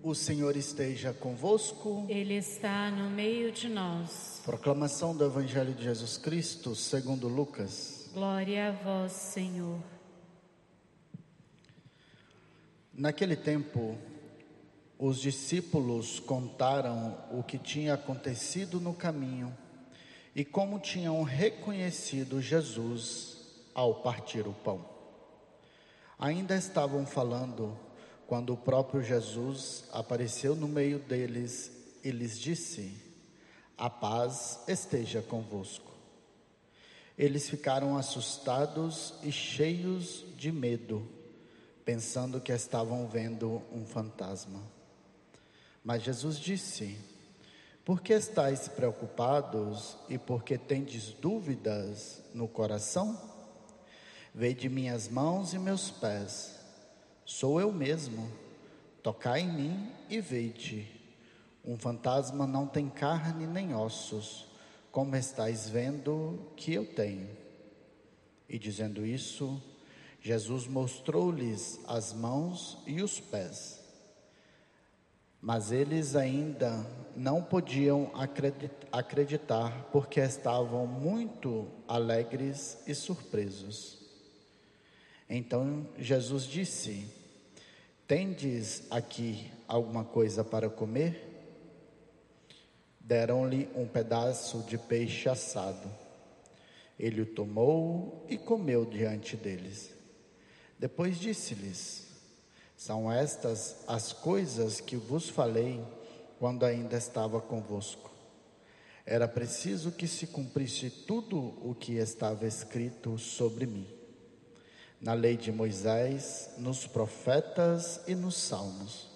O Senhor esteja convosco. Ele está no meio de nós. Proclamação do Evangelho de Jesus Cristo, segundo Lucas. Glória a vós, Senhor. Naquele tempo, os discípulos contaram o que tinha acontecido no caminho e como tinham reconhecido Jesus ao partir o pão. Ainda estavam falando quando o próprio Jesus apareceu no meio deles e lhes disse: A paz esteja convosco. Eles ficaram assustados e cheios de medo, pensando que estavam vendo um fantasma. Mas Jesus disse: Por que estáis preocupados e por que tendes dúvidas no coração? Vede minhas mãos e meus pés Sou eu mesmo. Tocai em mim e vede. Um fantasma não tem carne nem ossos, como estáis vendo que eu tenho. E dizendo isso, Jesus mostrou-lhes as mãos e os pés. Mas eles ainda não podiam acreditar, porque estavam muito alegres e surpresos. Então Jesus disse: Tendes aqui alguma coisa para comer? Deram-lhe um pedaço de peixe assado. Ele o tomou e comeu diante deles. Depois disse-lhes: São estas as coisas que vos falei quando ainda estava convosco. Era preciso que se cumprisse tudo o que estava escrito sobre mim na lei de Moisés, nos profetas e nos salmos.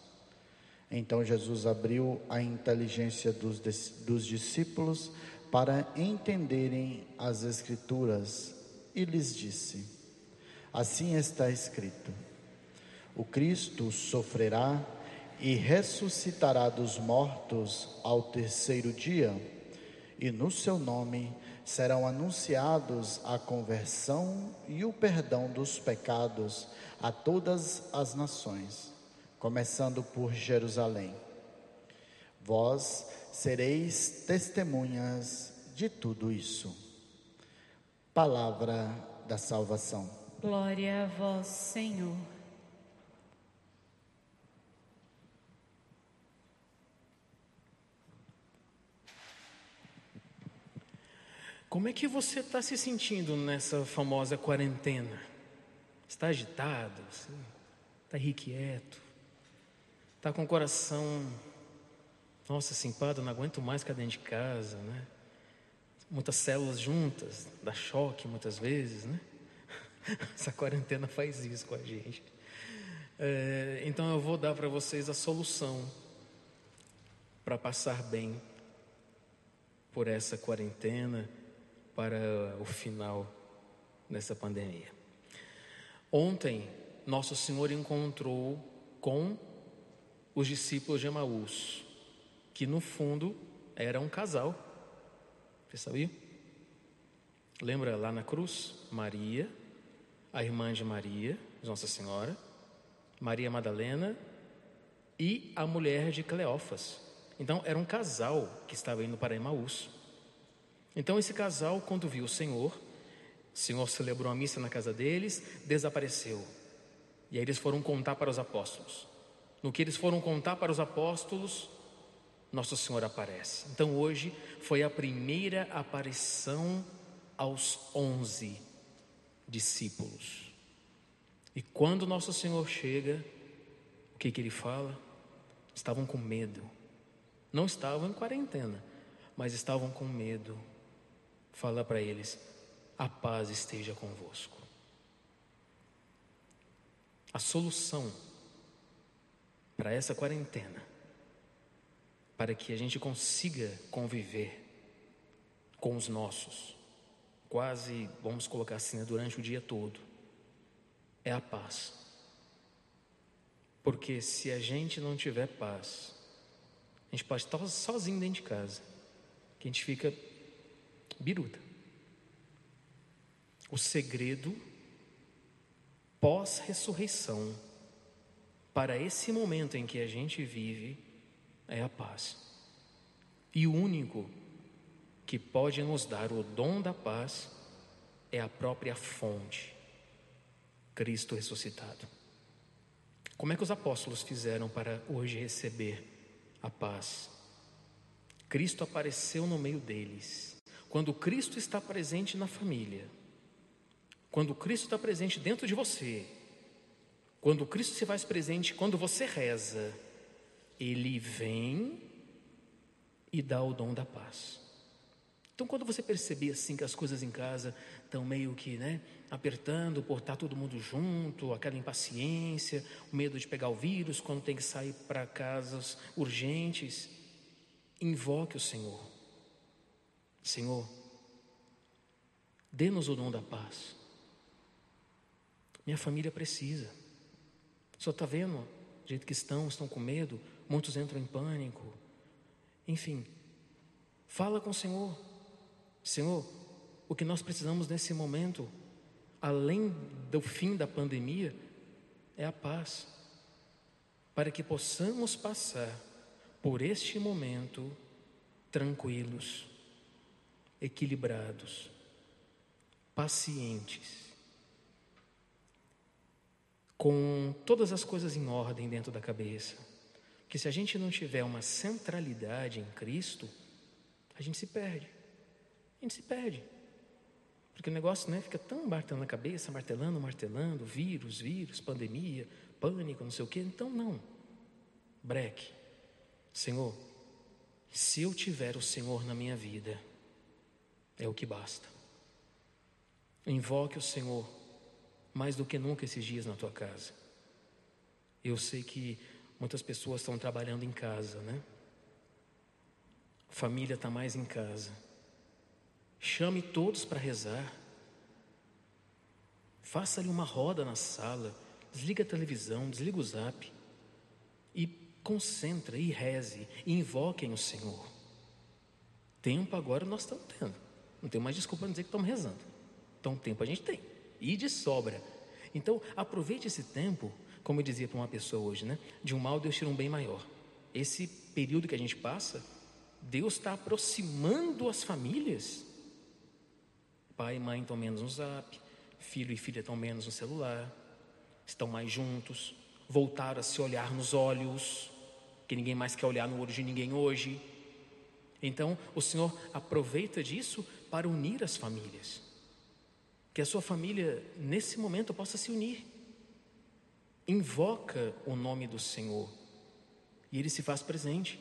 Então Jesus abriu a inteligência dos, dos discípulos para entenderem as Escrituras e lhes disse: Assim está escrito: O Cristo sofrerá e ressuscitará dos mortos ao terceiro dia, e no seu nome serão anunciados a conversão e o perdão dos pecados a todas as nações, começando por Jerusalém. Vós sereis testemunhas de tudo isso. Palavra da salvação. Glória a vós, Senhor. Como é que você está se sentindo nessa famosa quarentena? Está agitado? Está irrequieto? Está com o coração, nossa, simpado, não aguento mais ficar dentro de casa, né? Muitas células juntas, dá choque muitas vezes, né? Essa quarentena faz isso com a gente. É, então eu vou dar para vocês a solução para passar bem por essa quarentena para o final dessa pandemia. Ontem, Nosso Senhor encontrou com os discípulos de Emaús, que no fundo era um casal. Você sabia? Lembra lá na cruz? Maria, a irmã de Maria, Nossa Senhora, Maria Madalena e a mulher de Cleófas. Então era um casal que estava indo para Emaús. Então esse casal, quando viu o Senhor, o Senhor celebrou a missa na casa deles, desapareceu. E aí eles foram contar para os apóstolos. No que eles foram contar para os apóstolos, Nosso Senhor aparece. Então hoje foi a primeira aparição aos onze discípulos. E quando Nosso Senhor chega, o que, que ele fala? Estavam com medo. Não estavam em quarentena, mas estavam com medo fala para eles: a paz esteja convosco. A solução para essa quarentena, para que a gente consiga conviver com os nossos, quase, vamos colocar assim, né, durante o dia todo, é a paz. Porque se a gente não tiver paz, a gente pode estar sozinho dentro de casa, que a gente fica biruta. O segredo pós-ressurreição para esse momento em que a gente vive é a paz. E o único que pode nos dar o dom da paz é a própria fonte, Cristo ressuscitado. Como é que os apóstolos fizeram para hoje receber a paz? Cristo apareceu no meio deles. Quando Cristo está presente na família, quando Cristo está presente dentro de você, quando Cristo se faz presente quando você reza, Ele vem e dá o dom da paz. Então, quando você perceber assim que as coisas em casa estão meio que, né, apertando por estar todo mundo junto, aquela impaciência, o medo de pegar o vírus quando tem que sair para casas urgentes, invoque o Senhor. Senhor, dê-nos o dom da paz. Minha família precisa. Só está vendo do jeito que estão, estão com medo, muitos entram em pânico. Enfim, fala com o Senhor. Senhor, o que nós precisamos nesse momento, além do fim da pandemia, é a paz, para que possamos passar por este momento tranquilos, equilibrados, pacientes, com todas as coisas em ordem dentro da cabeça. Que se a gente não tiver uma centralidade em Cristo, a gente se perde. A gente se perde. Porque o negócio né, fica tão martelando na cabeça, martelando, martelando, vírus, vírus, pandemia, pânico, não sei o quê. Então, não. Breque. Senhor, se eu tiver o Senhor na minha vida, é o que basta. Invoque o Senhor mais do que nunca esses dias na tua casa. Eu sei que muitas pessoas estão trabalhando em casa, né? família está mais em casa. Chame todos para rezar. Faça ali uma roda na sala. Desliga a televisão, desliga o zap. E concentra e reze. E invoquem o Senhor. Tempo agora nós estamos tendo. Não tem mais desculpa para dizer que estamos rezando. Então, tempo a gente tem e de sobra. Então, aproveite esse tempo, como eu dizia para uma pessoa hoje, né? De um mal Deus tira um bem maior. Esse período que a gente passa, Deus está aproximando as famílias. Pai e mãe estão menos no zap, filho e filha estão menos no celular, estão mais juntos, voltaram a se olhar nos olhos, que ninguém mais quer olhar no olho de ninguém hoje. Então, o Senhor aproveita disso para unir as famílias. Que a sua família, nesse momento, possa se unir. Invoca o nome do Senhor e ele se faz presente.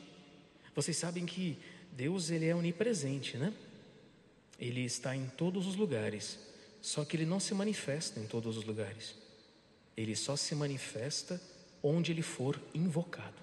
Vocês sabem que Deus ele é onipresente, né? Ele está em todos os lugares, só que ele não se manifesta em todos os lugares. Ele só se manifesta onde ele for invocado.